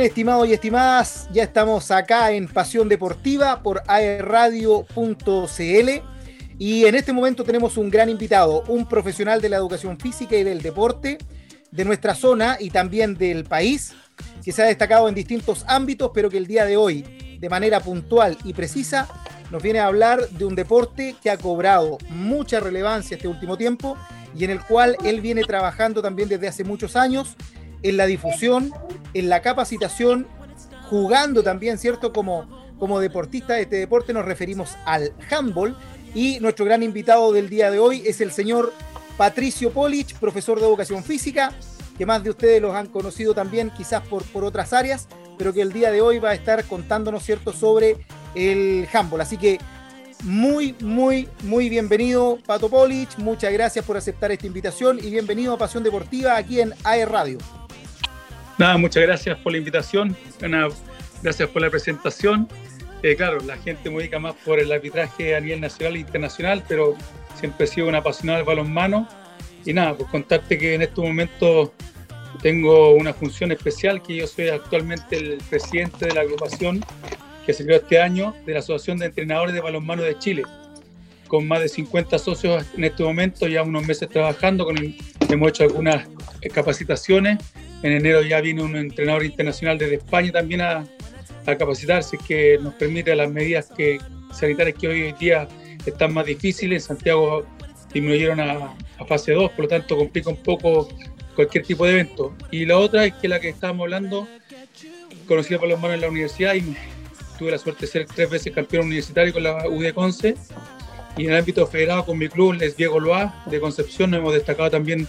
bien, estimados y estimadas, ya estamos acá en Pasión Deportiva por aerradio.cl y en este momento tenemos un gran invitado, un profesional de la educación física y del deporte de nuestra zona y también del país, que se ha destacado en distintos ámbitos, pero que el día de hoy, de manera puntual y precisa, nos viene a hablar de un deporte que ha cobrado mucha relevancia este último tiempo y en el cual él viene trabajando también desde hace muchos años en la difusión, en la capacitación, jugando también, ¿cierto? Como, como deportista de este deporte nos referimos al handball y nuestro gran invitado del día de hoy es el señor Patricio Polich, profesor de educación física, que más de ustedes los han conocido también quizás por, por otras áreas, pero que el día de hoy va a estar contándonos, ¿cierto?, sobre el handball. Así que muy, muy, muy bienvenido, Pato Polich. Muchas gracias por aceptar esta invitación y bienvenido a Pasión Deportiva aquí en AE Radio. Nada, muchas gracias por la invitación, gracias por la presentación. Eh, claro, la gente me ubica más por el arbitraje a nivel nacional e internacional, pero siempre he sido un apasionado del balonmano. Y nada, pues contarte que en estos momentos tengo una función especial, que yo soy actualmente el presidente de la agrupación que se creó este año de la Asociación de Entrenadores de Balonmano de Chile, con más de 50 socios en este momento, ya unos meses trabajando, con hemos hecho algunas capacitaciones en enero ya viene un entrenador internacional desde España también a, a capacitarse, que nos permite las medidas sanitarias que hoy día están más difíciles. Santiago disminuyeron a, a fase 2, por lo tanto complica un poco cualquier tipo de evento. Y la otra es que la que estábamos hablando, conocida por los manos en la universidad y tuve la suerte de ser tres veces campeón universitario con la UD Conce. Y en el ámbito federado con mi club, Les Diego Loa de Concepción, nos hemos destacado también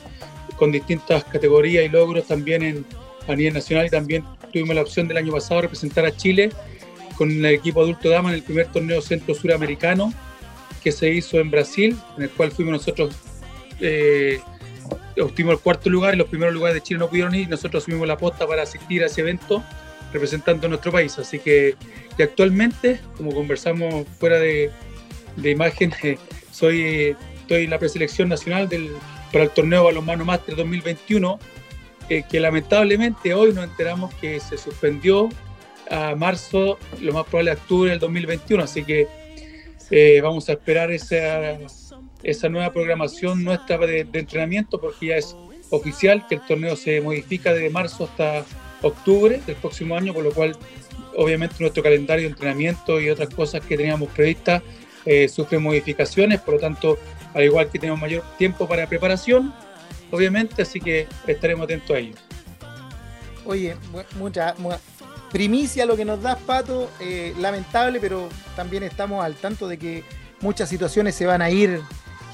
con distintas categorías y logros también en, a nivel nacional y también tuvimos la opción del año pasado representar a Chile con el equipo adulto dama en el primer torneo centro suramericano que se hizo en Brasil, en el cual fuimos nosotros, eh, obtuvimos el cuarto lugar y los primeros lugares de Chile no pudieron ir y nosotros asumimos la posta para asistir a ese evento representando a nuestro país. Así que y actualmente, como conversamos fuera de, de imagen, eh, soy, en la preselección nacional del para el torneo Balonmano Master 2021, eh, que lamentablemente hoy nos enteramos que se suspendió a marzo, lo más probable octubre del 2021, así que eh, vamos a esperar esa, esa nueva programación nuestra de, de, entrenamiento porque ya es oficial que el torneo se modifica de marzo hasta octubre del próximo año, por lo cual obviamente nuestro calendario de entrenamiento y otras cosas que teníamos previstas eh, sufren modificaciones, por lo tanto al igual que tenemos mayor tiempo para preparación, obviamente, así que estaremos atentos a ello. Oye, mucha, primicia lo que nos das, Pato, eh, lamentable, pero también estamos al tanto de que muchas situaciones se van a ir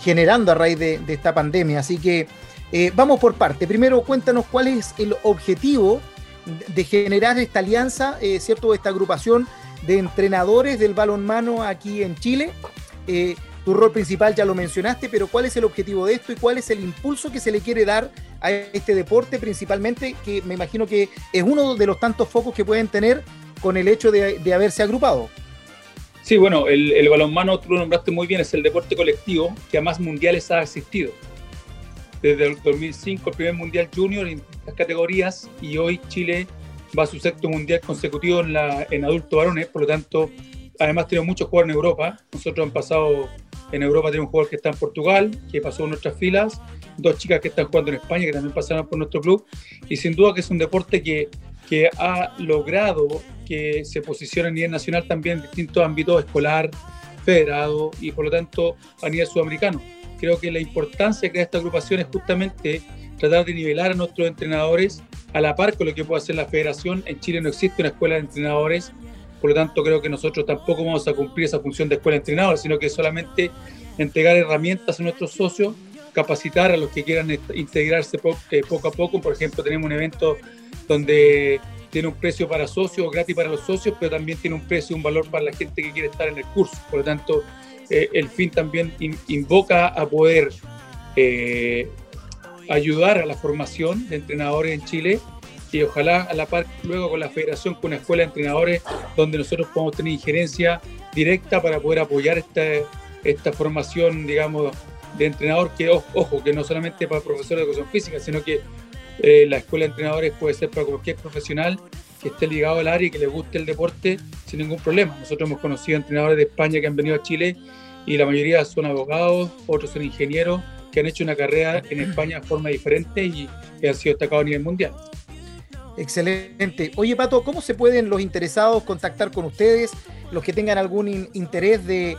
generando a raíz de, esta pandemia, así que eh, vamos por parte. Primero, cuéntanos cuál es el objetivo de generar esta alianza, eh, ¿cierto? Esta agrupación de entrenadores del balonmano aquí en Chile. Eh, tu rol principal ya lo mencionaste, pero ¿cuál es el objetivo de esto y cuál es el impulso que se le quiere dar a este deporte principalmente, que me imagino que es uno de los tantos focos que pueden tener con el hecho de, haberse agrupado? Sí, bueno, el, balonmano, tú lo nombraste muy bien, es el deporte colectivo que a más mundiales ha asistido. Desde el 2005, el primer mundial junior en las categorías, y hoy Chile va a su sexto mundial consecutivo en, la, en adultos varones, por lo tanto, además tenemos muchos jugadores en Europa. Nosotros han pasado en Europa tenemos un jugador que está en Portugal, que pasó en nuestras filas, dos chicas que están jugando en España, que también pasaron por nuestro club, y sin duda que es un deporte que, que ha logrado que se posicione a nivel nacional también en distintos ámbitos, escolar, federado y por lo tanto a nivel sudamericano. Creo que la importancia de esta agrupación es justamente tratar de nivelar a nuestros entrenadores a la par con lo que puede hacer la federación. En Chile no existe una escuela de entrenadores por lo tanto, creo que nosotros tampoco vamos a cumplir esa función de escuela de entrenadores, sino que solamente entregar herramientas a nuestros socios, capacitar a los que quieran integrarse eh, poco a poco. Por ejemplo, tenemos un evento donde tiene un precio para socios, gratis para los socios, pero también tiene un precio un valor para la gente que quiere estar en el curso. Por lo tanto, eh, el fin también invoca a poder eh, ayudar a la formación de entrenadores en Chile y ojalá a la par luego con la federación, con una escuela de entrenadores donde nosotros podamos tener injerencia directa para poder apoyar esta, esta formación, digamos, de entrenador, que ojo, que no solamente para profesores de educación física, sino que eh, la escuela de entrenadores puede ser para cualquier profesional que esté ligado al área y que le guste el deporte sin ningún problema. Nosotros hemos conocido entrenadores de España que han venido a Chile y la mayoría son abogados, otros son ingenieros que han hecho una carrera en España de forma diferente y, han sido destacados a nivel mundial. Excelente. Oye, Pato, ¿cómo se pueden los interesados contactar con ustedes? Los que tengan algún interés de,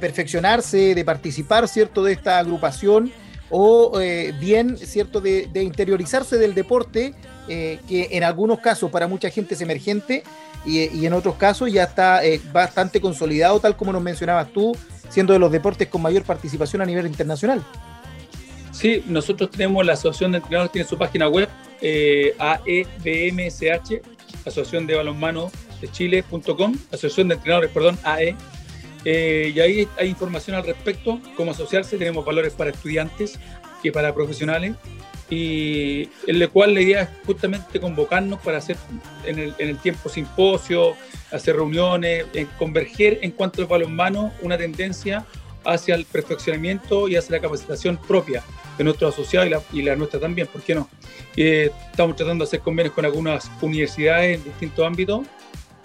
perfeccionarse, de participar, ¿cierto?, de esta agrupación o eh, bien, ¿cierto?, de, interiorizarse del deporte, eh, que en algunos casos para mucha gente es emergente y, en otros casos ya está eh, bastante consolidado, tal como nos mencionabas tú, siendo de los deportes con mayor participación a nivel internacional. Sí, nosotros tenemos la Asociación de Entrenadores, tiene su página web, eh, AEBMSH, Asociación de Balonmano de Chile.com, Asociación de Entrenadores, perdón, AE. Eh, y ahí hay información al respecto, cómo asociarse, tenemos valores para estudiantes y para profesionales, y en el cual la idea es justamente convocarnos para hacer en el, en el tiempo simposio, hacer reuniones, converger en cuanto al balonmano una tendencia hacia el perfeccionamiento y hacia la capacitación propia de nuestros asociados y la, nuestra también, ¿por qué no? Eh, estamos tratando de hacer convenios con algunas universidades en distintos ámbitos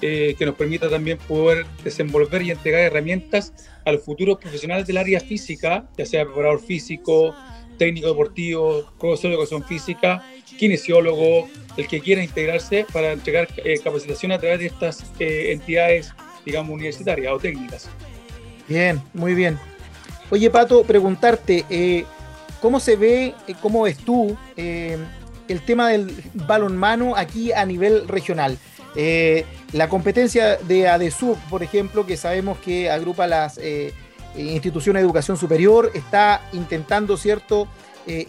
eh, que nos permita también poder desenvolver y entregar herramientas a los futuros profesionales del área física, ya sea preparador físico, técnico deportivo, profesor de educación física, kinesiólogo, el que quiera integrarse para entregar eh, capacitación a través de estas eh, entidades, digamos, universitarias o técnicas. Bien, muy bien. Oye, Pato, preguntarte, eh, ¿cómo se ve, cómo ves tú el tema del balonmano aquí a nivel regional? la competencia de ADESUB, por ejemplo, que sabemos que agrupa las instituciones de educación superior, está intentando, ¿cierto?,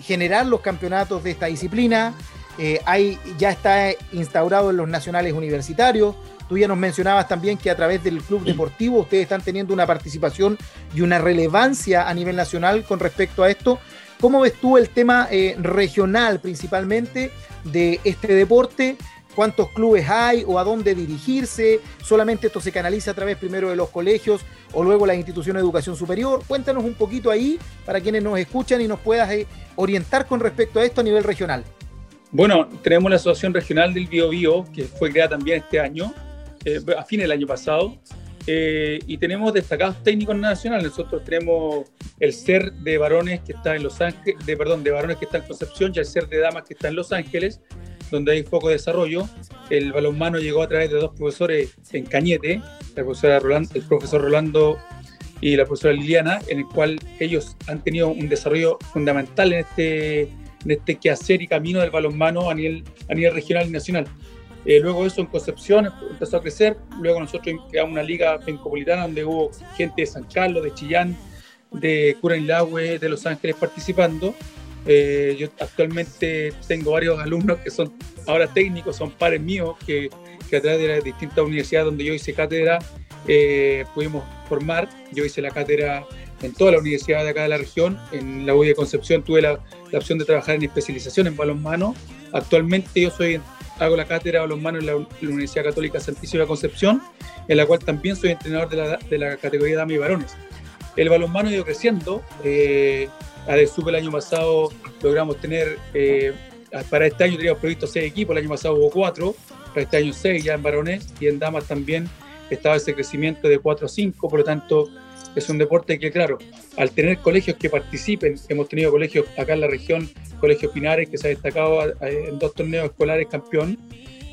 generar los campeonatos de esta disciplina. Eh, hay, ya está instaurado en los nacionales universitarios. Tú ya nos mencionabas también que a través del club deportivo ustedes están teniendo una participación y una relevancia a nivel nacional con respecto a esto. ¿Cómo ves tú el tema eh, regional principalmente de este deporte? ¿Cuántos clubes hay o a dónde dirigirse? ¿Solamente esto se canaliza a través primero de los colegios o luego la institución de educación superior? Cuéntanos un poquito ahí para quienes nos escuchan y nos puedas eh, orientar con respecto a esto a nivel regional. Bueno, tenemos la Asociación Regional del Bio, que fue creada también este año, eh, a fines del año pasado, eh, y tenemos destacados técnicos nacionales. Nosotros tenemos el SER de varones que está en Los Ángeles, de, perdón, de varones que está en Concepción y el SER de damas que está en Los Ángeles, donde hay foco de desarrollo. El balonmano llegó a través de dos profesores en Cañete, la profesora el profesor Rolando y la profesora Liliana, en el cual ellos han tenido un desarrollo fundamental en este en este quehacer y camino del balonmano a nivel, a nivel regional y nacional. Eh, luego eso en Concepción empezó a crecer, luego nosotros creamos una liga pencopolitana donde hubo gente de San Carlos, de Chillán, de Curanilagüe, de Los Ángeles participando. Eh, yo actualmente tengo varios alumnos que son ahora técnicos, son pares míos, que, que a través de las distintas universidades donde yo hice cátedra eh, pudimos formar. Yo hice la cátedra en toda la universidad de acá de la región. En la UI de Concepción tuve la, la opción de trabajar en especialización en balonmano. Actualmente yo soy, hago la cátedra de balonmano en la, Universidad Católica Santísima Concepción, en la cual también soy entrenador de la, de la categoría Dama y Varones. El balonmano ha ido creciendo. Eh, a el año pasado logramos tener, eh, para este año teníamos previsto seis equipos, el año pasado hubo cuatro, para este año seis ya en varones y en damas también estaba ese crecimiento de 4 a 5, por lo tanto es un deporte que, claro, al tener colegios que participen, hemos tenido colegios acá en la región, Colegio Pinares, que se ha destacado en dos torneos escolares campeón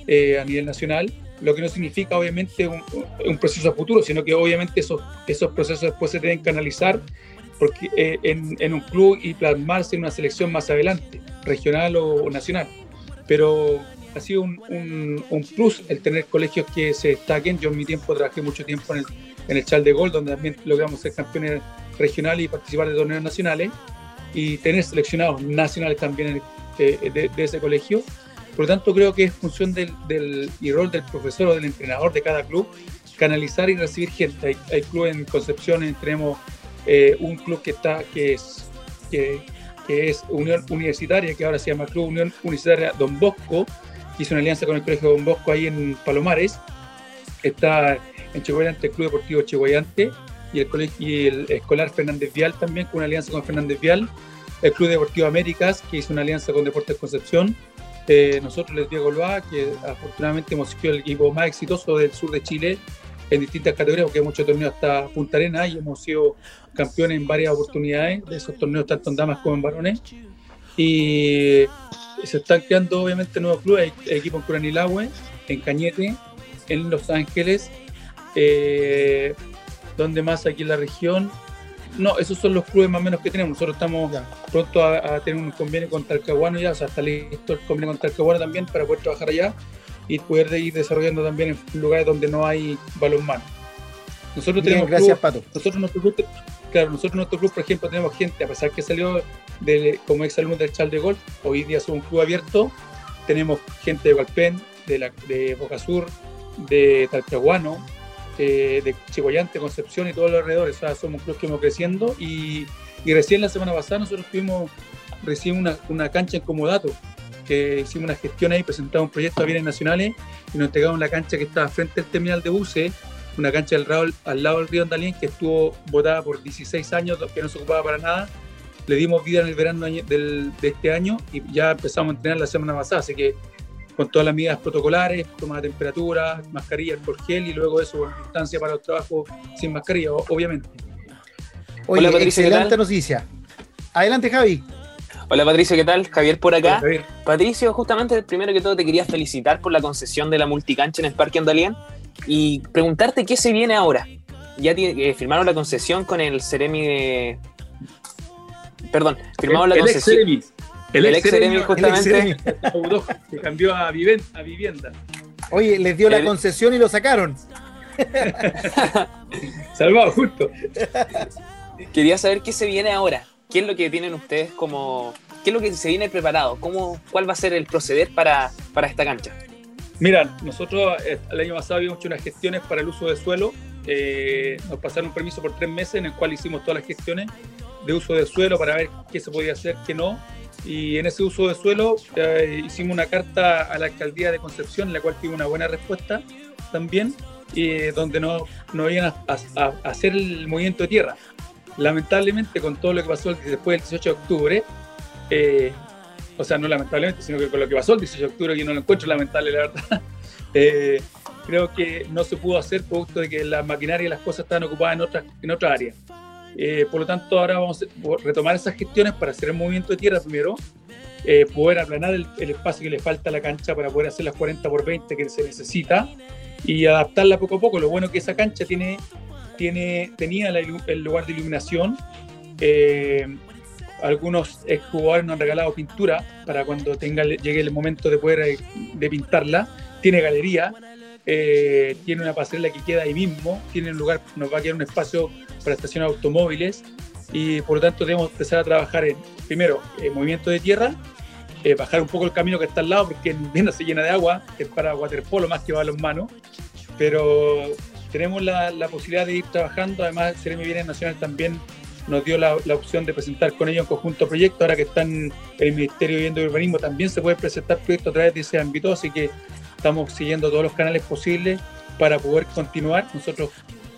eh, a nivel nacional, lo que no significa obviamente un, un, proceso a futuro, sino que obviamente esos, esos procesos después se deben canalizar porque, eh, en, en, un club y plasmarse en una selección más adelante, regional o, nacional. Pero ha sido un, un, un, plus el tener colegios que se destaquen. Yo en mi tiempo trabajé mucho tiempo en el en el Chal de Gol, donde también logramos ser campeones regionales y participar de torneos nacionales y tener seleccionados nacionales también eh, de, ese colegio. Por lo tanto, creo que es función del, del y rol del profesor o del entrenador de cada club canalizar y recibir gente. Hay, hay clubes en Concepción, tenemos eh, un club que está que es que, que, es Unión Universitaria, que ahora se llama Club Unión Universitaria Don Bosco, que hizo una alianza con el Colegio Don Bosco ahí en Palomares. Está en Chihuayante, el Club Deportivo Chihuayante y el, y el Escolar Fernández Vial también, con una alianza con Fernández Vial, el Club Deportivo Américas, que hizo una alianza con Deportes Concepción, Eh, nosotros les Diego Loa, que afortunadamente hemos sido el equipo más exitoso del sur de Chile en distintas categorías, porque hay muchos torneos hasta Punta Arena y hemos sido campeones en varias oportunidades de esos torneos, tanto en damas como en varones. Y se están creando obviamente nuevos clubes, hay equipos en Curanilahue, en Cañete, en Los Ángeles, eh, donde más aquí en la región. No, esos son los clubes más o menos que tenemos. Nosotros estamos pronto a, tener un convenio con Talcahuano ya, o sea, está listo el convenio con Talcahuano también para poder trabajar allá y poder ir desarrollando también en lugares donde no hay balonmano. Nosotros tenemos gracias, Pato. Nosotros nuestro club, claro, nosotros nuestro club, por ejemplo, tenemos gente, a pesar que salió como ex alumno del Chal de Golf, hoy día somos un club abierto, tenemos gente de Gualpén, de, la, de Boca Sur, de Talcahuano, eh, de Chihuayante, Concepción y todos los alrededores. O sea, somos un club que hemos creciendo y, y, recién la semana pasada nosotros tuvimos recién una, una cancha en Comodato, que hicimos una gestión ahí, presentamos un proyecto a bienes nacionales y nos entregaron la cancha que estaba frente al terminal de buses una cancha del Raúl, al lado del río Andalín que estuvo botada por 16 años, que no se ocupaba para nada. Le dimos vida en el verano del, de este año y ya empezamos a entrenar la semana pasada, así que con todas las medidas protocolares, toma de temperatura, mascarilla por gel y luego eso, distancia para los trabajos sin mascarilla, obviamente. Oye, Hola, Patricia, excelente noticia. Adelante, Javi. Hola Patricio, ¿qué tal? Javier por acá. Patricio, justamente primero que todo te quería felicitar por la concesión de la multicancha en el Parque Andalien y preguntarte qué se viene ahora. Ya eh, firmaron la concesión con el Ceremi de. Perdón, firmaron la concesión. El, ex Ceremi, justamente. que cambió a, vivienda. Oye, les dio la concesión y lo sacaron. Salvado, justo. Quería saber qué se viene ahora. ¿Qué es lo que tienen ustedes como. ¿Qué es lo que se viene preparado? ¿Cómo, ¿Cuál va a ser el proceder para, para esta cancha? Mira, nosotros eh, el año pasado habíamos hecho unas gestiones para el uso de suelo. Eh, nos pasaron un permiso por tres meses en el cual hicimos todas las gestiones de uso de suelo para ver qué se podía hacer, qué no. Y en ese uso de suelo eh, hicimos una carta a la alcaldía de Concepción, en la cual tuve una buena respuesta también, y donde no, no iban a, hacer el movimiento de tierra. Lamentablemente, con todo lo que pasó después del 18 de octubre, o sea, no lamentablemente, sino que con lo que pasó el 18 de octubre, que no lo encuentro lamentable, la verdad, eh, creo que no se pudo hacer producto de que la maquinaria y las cosas estaban ocupadas en otra, en otra área. Eh, por lo tanto, ahora vamos a retomar esas gestiones para hacer el movimiento de tierra primero, eh, poder aplanar el, espacio que le falta a la cancha para poder hacer las 40 por 20 que se necesita y adaptarla poco a poco. Lo bueno es que esa cancha tiene, tiene, tenía el lugar de iluminación algunos jugadores nos han regalado pintura para cuando llegue el momento de poder eh, de pintarla. Tiene galería, eh, tiene una pasarela que queda ahí mismo, tiene un lugar, nos va a quedar un espacio para estacionar automóviles y por lo tanto debemos empezar a trabajar en, primero, eh, movimiento de tierra, bajar un poco el camino que está al lado porque en se llena de agua, es para waterpolo más que los manos, pero tenemos la, la posibilidad de ir trabajando, además Seremi Bienes Nacional también nos dio la, opción de presentar con ellos un conjunto proyectos. Ahora que están en el Ministerio de Vivienda y Urbanismo, también se puede presentar proyectos a través de ese ámbito, así que estamos siguiendo todos los canales posibles para poder continuar. Nosotros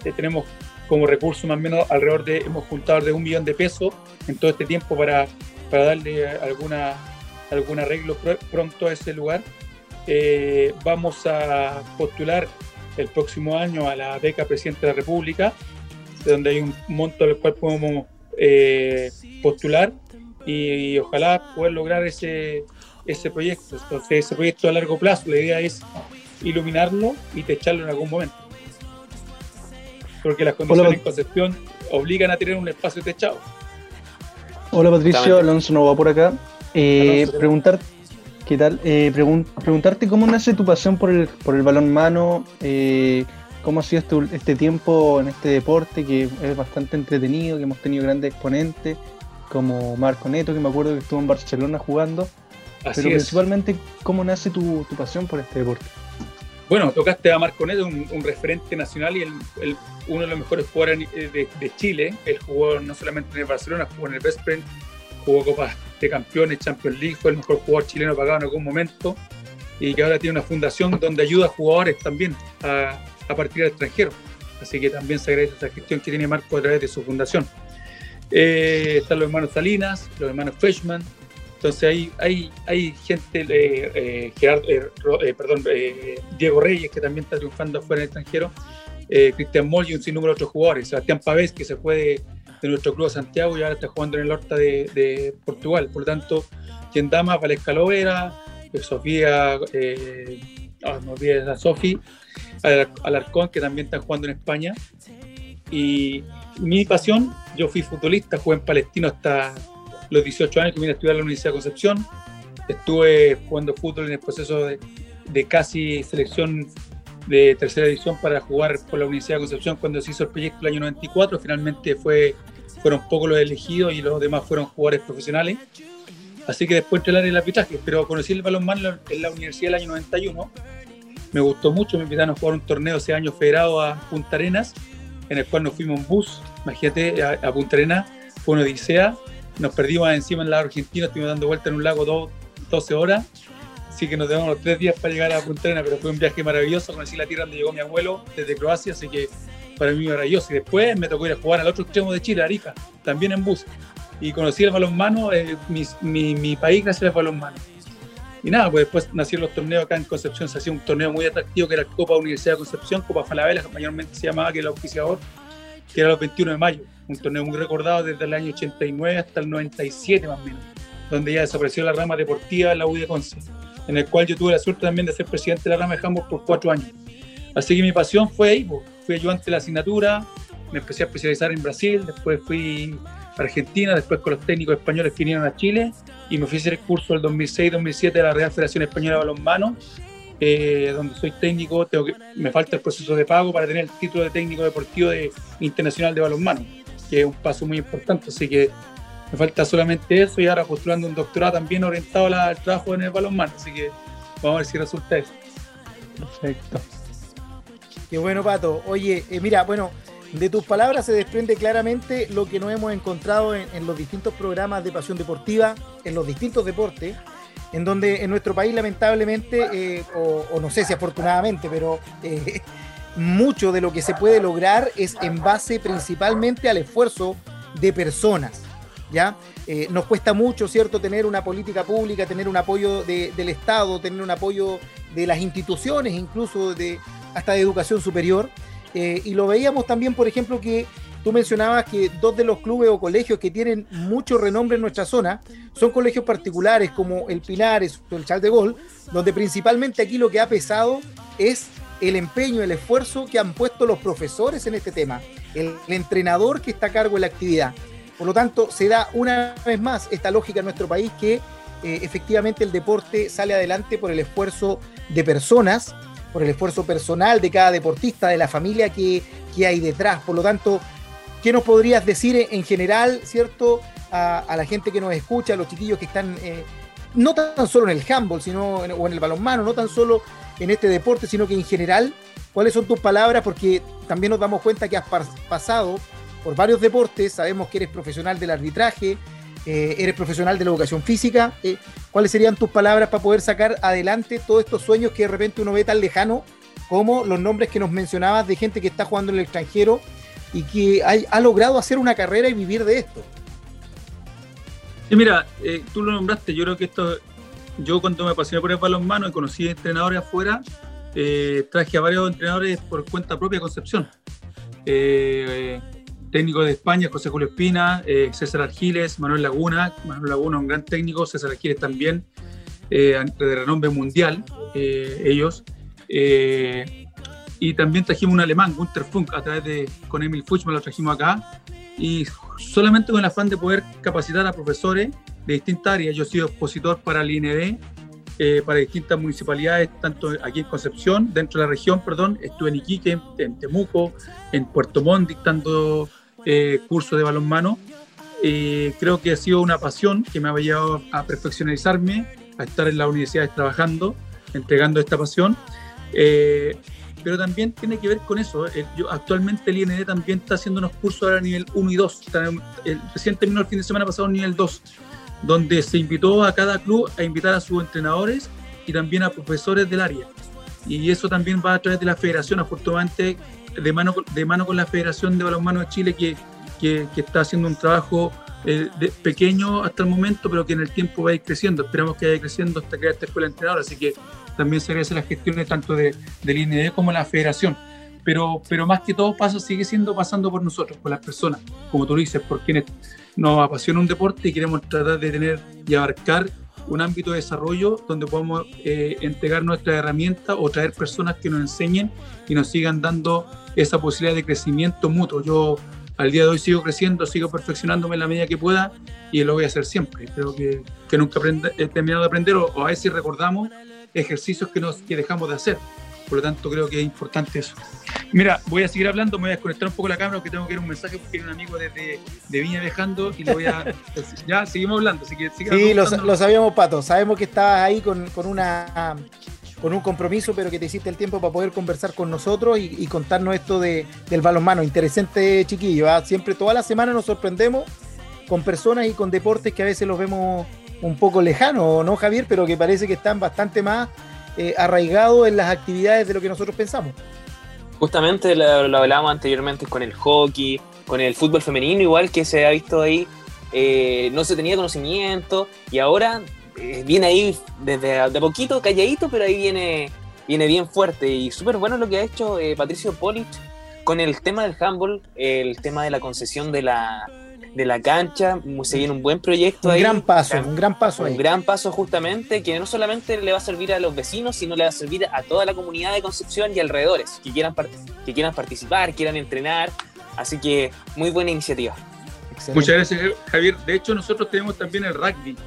eh, tenemos como recurso más o menos alrededor de, hemos juntado de un millón de pesos en todo este tiempo para, para darle alguna, algún arreglo pronto a ese lugar. Eh, vamos a postular el próximo año a la beca Presidente de la República donde hay un monto al cual podemos eh, postular y, ojalá poder lograr ese, ese proyecto. Entonces, ese proyecto a largo plazo, la idea es iluminarlo y techarlo en algún momento. Porque las condiciones en Concepción obligan a tener un espacio techado. Hola Patricio, Alonso Nova por acá. Eh, preguntar, ¿qué tal? Eh, preguntarte cómo nace tu pasión por el, por el balón mano, eh, cómo ha sido este, este, tiempo en este deporte que es bastante entretenido, que hemos tenido grandes exponentes como Marco Neto, que me acuerdo que estuvo en Barcelona jugando. pero principalmente, ¿cómo nace tu, pasión por este deporte? Bueno, tocaste a Marco Neto, un, referente nacional y el, uno de los mejores jugadores de, Chile. Él jugó no solamente en el Barcelona, jugó en el Best Friend, jugó Copas de Campeones, Champions League, fue el mejor jugador chileno pagado en algún momento y que ahora tiene una fundación donde ayuda a jugadores también a, a partir del extranjero. Así que también se agradece esa gestión que tiene Marco a través de su fundación. Eh, están los hermanos Salinas, los hermanos Freshman, Entonces hay, hay, hay gente, eh, eh, eh, Diego Reyes, que también está triunfando afuera en el extranjero, Cristian Moll y un sinnúmero de otros jugadores, Sebastián Pavés, que se fue de, nuestro club Santiago y ahora está jugando en el Horta de, Portugal. Por lo tanto, quien da más, Valesca Lovera, Sofía, oh, no olvides a Sofi, Alarcón, que también está jugando en España. Y mi pasión, yo fui futbolista, jugué en Palestino hasta los 18 años que vine a estudiar en la Universidad de Concepción. Estuve jugando fútbol en el proceso de, casi selección de tercera edición para jugar por la Universidad de Concepción cuando se hizo el proyecto el año 94. Finalmente fue, fueron pocos los elegidos y los demás fueron jugadores profesionales. Así que después entré al área del arbitraje, pero conocí el balonmano en la universidad el año 91. Me gustó mucho, me invitaron a jugar un torneo ese año federado a Punta Arenas, en el cual nos fuimos en bus, imagínate, a, a Punta Arenas, fue una odisea, nos perdimos encima en el lago argentino, estuvimos dando vuelta en un lago 12 horas, así que nos demoramos tres días para llegar a Punta Arenas, pero fue un viaje maravilloso, conocí la tierra donde llegó mi abuelo desde Croacia, así que para mí maravilloso. Y después me tocó ir a jugar al otro extremo de Chile, Arica, también en bus. Y conocí el balonmano, eh, mi, mi, mi, país gracias al balonmano. Y nada, pues después nacieron los torneos acá en Concepción, se hacía un torneo muy atractivo que era la Copa Universidad de Concepción, Copa Falabella, mayormente se llamaba, que era el auspiciador, que era los 21 de mayo un torneo muy recordado desde el año 89 hasta el 97 más o menos, donde ya desapareció la rama deportiva de la U de Conce, en el cual yo tuve la suerte también de ser presidente de la rama de handball por cuatro años. Así que mi pasión fue ahí, fui ayudante de la asignatura, me empecé a especializar en Brasil, después fui a Argentina, después con los técnicos españoles vinieron a Chile y me fui a hacer el curso del 2006-2007 de la Real Federación Española de Balonmano eh, donde soy técnico, tengo que, me falta el proceso de pago para tener el título de técnico deportivo de, internacional de balonmano que es un paso muy importante. Así que me falta solamente eso y ahora postulando un doctorado también orientado al trabajo en el balonmano. Así que vamos a ver si resulta eso. Perfecto. Qué bueno, Pato. Oye, eh, mira, bueno, de tus palabras se desprende claramente lo que nos hemos encontrado en, los distintos programas de pasión deportiva, en los distintos deportes, en donde en nuestro país lamentablemente, eh, o, no sé si afortunadamente, pero eh, mucho de lo que se puede lograr es en base principalmente al esfuerzo de personas. ¿ya? Eh, nos cuesta mucho, ¿cierto?, tener una política pública, tener un apoyo del Estado, tener un apoyo de las instituciones, incluso de, hasta de educación superior. Eh, y lo veíamos también, por ejemplo, que tú mencionabas que dos de los clubes o colegios que tienen mucho renombre en nuestra zona son colegios particulares como el Pinares o el Chal de Gol, donde principalmente aquí lo que ha pesado es el empeño, el esfuerzo que han puesto los profesores en este tema, el, entrenador que está a cargo de la actividad. Por lo tanto, se da una vez más esta lógica en nuestro país que eh, efectivamente el deporte sale adelante por el esfuerzo de personas, por el esfuerzo personal de cada deportista, de la familia que, hay detrás. Por lo tanto, ¿qué nos podrías decir en general, cierto, a, la gente que nos escucha, a los chiquillos que están eh, no tan solo en el handball, sino o en el balonmano, no tan solo en este deporte, sino que en general, ¿cuáles son tus palabras? Porque también nos damos cuenta que has pasado por varios deportes, sabemos que eres profesional del arbitraje, eh, eres profesional de la educación física. Eh, ¿Cuáles serían tus palabras para poder sacar adelante todos estos sueños que de repente uno ve tan lejano como los nombres que nos mencionabas de gente que está jugando en el extranjero y que ha, logrado hacer una carrera y vivir de esto? Mira, eh, tú lo nombraste, yo creo que esto yo cuando me apasioné por el balonmano y conocí entrenadores afuera, eh, traje a varios entrenadores por cuenta propia Concepción. Eh, técnico de España, José Julio Espina, eh, César Argiles, Manuel Laguna, Manuel Laguna un gran técnico, César Argiles también, de renombre mundial, ellos. y también trajimos un alemán, Gunter Funk, a través de, con Emil Fuchs, lo trajimos acá. Y solamente con el afán de poder capacitar a profesores de distintas áreas. Yo he sido expositor para el IND, eh, para distintas municipalidades, tanto aquí en Concepción, dentro de la región, perdón, estuve en Iquique, en Temuco, en Puerto Montt dictando eh, cursos de balonmano. Eh, creo que ha sido una pasión que me ha llevado a perfeccionalizarme, a estar en las universidades trabajando, entregando esta pasión. Eh, pero también tiene que ver con eso. Yo, actualmente el IND también está haciendo unos cursos ahora a nivel 1 y 2. El, recién terminó el fin de semana pasado nivel 2 donde se invitó a cada club a invitar a sus entrenadores y también a profesores del área. Y eso también va a través de la federación, afortunadamente, de mano, de mano con la Federación de Balonmano de Chile, que, que, está haciendo un trabajo eh, pequeño hasta el momento, pero que en el tiempo va a ir creciendo. Esperamos que vaya creciendo hasta crear esta escuela entrenadora, así que también se agradecen las gestiones tanto de, del INE como la federación. Pero, pero más que todo pasa, sigue siendo pasando por nosotros, por las personas, como tú dices, por quienes nos apasiona un deporte y queremos tratar de tener y abarcar un ámbito de desarrollo donde podamos eh, entregar nuestras herramientas o traer personas que nos enseñen y nos sigan dando esa posibilidad de crecimiento mutuo. Yo al día de hoy sigo creciendo, sigo perfeccionándome en la medida que pueda y lo voy a hacer siempre. Creo que, que nunca he terminado de aprender o, a veces recordamos ejercicios que, nos, que dejamos de hacer. Por lo tanto, creo que es importante eso. Mira, voy a seguir hablando, me voy a desconectar un poco la cámara porque tengo que ir un mensaje porque hay un amigo de, de, Viña viajando y le voy a... ya, seguimos hablando. Así que, sí, lo, sabíamos, Pato. Sabemos que estabas ahí con, con, una, con un compromiso, pero que te hiciste el tiempo para poder conversar con nosotros y, contarnos esto de, del balonmano. Interesante, chiquillo. ¿ah? Siempre, toda la semana nos sorprendemos con personas y con deportes que a veces los vemos un poco lejanos, ¿no, Javier? Pero que parece que están bastante más eh, arraigados en las actividades de lo que nosotros pensamos. Justamente lo, hablábamos anteriormente con el hockey, con el fútbol femenino, igual que se ha visto ahí, eh, no se tenía conocimiento y ahora eh, viene ahí desde de poquito, calladito, pero ahí viene, viene bien fuerte y súper bueno lo que ha hecho Patricio Polich con el tema del handball, el tema de la concesión de la, de la cancha, se viene un buen proyecto un gran paso, un gran paso Un gran paso justamente que no solamente le va a servir a los vecinos, sino le va a servir a toda la comunidad de Concepción y alrededores que quieran, que quieran participar, quieran entrenar. Así que muy buena iniciativa. Muchas gracias, Javier. De hecho, nosotros tenemos también el rugby.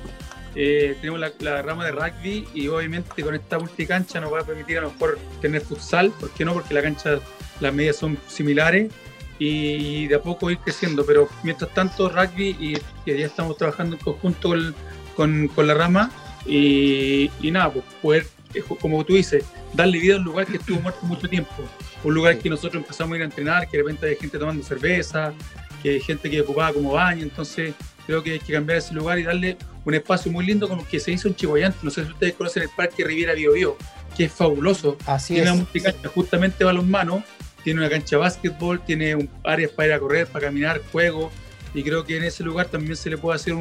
Eh, tenemos la, rama de rugby y obviamente con esta multicancha nos va a permitir a lo mejor tener futsal. ¿Por qué no? Porque la cancha, las medidas son similares y de a poco ir creciendo. Pero mientras tanto, rugby, y que ya estamos trabajando en conjunto con, con, la rama, y, y, nada, pues poder, eh, como tú dices, darle vida a un lugar que estuvo muerto mucho tiempo. Un lugar que nosotros empezamos a ir a entrenar, que de repente hay gente tomando cerveza, que hay gente que ocupaba como baño, entonces creo que hay que cambiar ese lugar y darle un espacio muy lindo como que se hizo en Chihuayante. No sé si ustedes conocen el Parque Riviera Bio, Bio que es fabuloso. Así Tiene es. una justamente balonmano tiene una cancha de básquetbol, tiene áreas para ir a correr, para caminar, juego, y creo que en ese lugar también se le puede hacer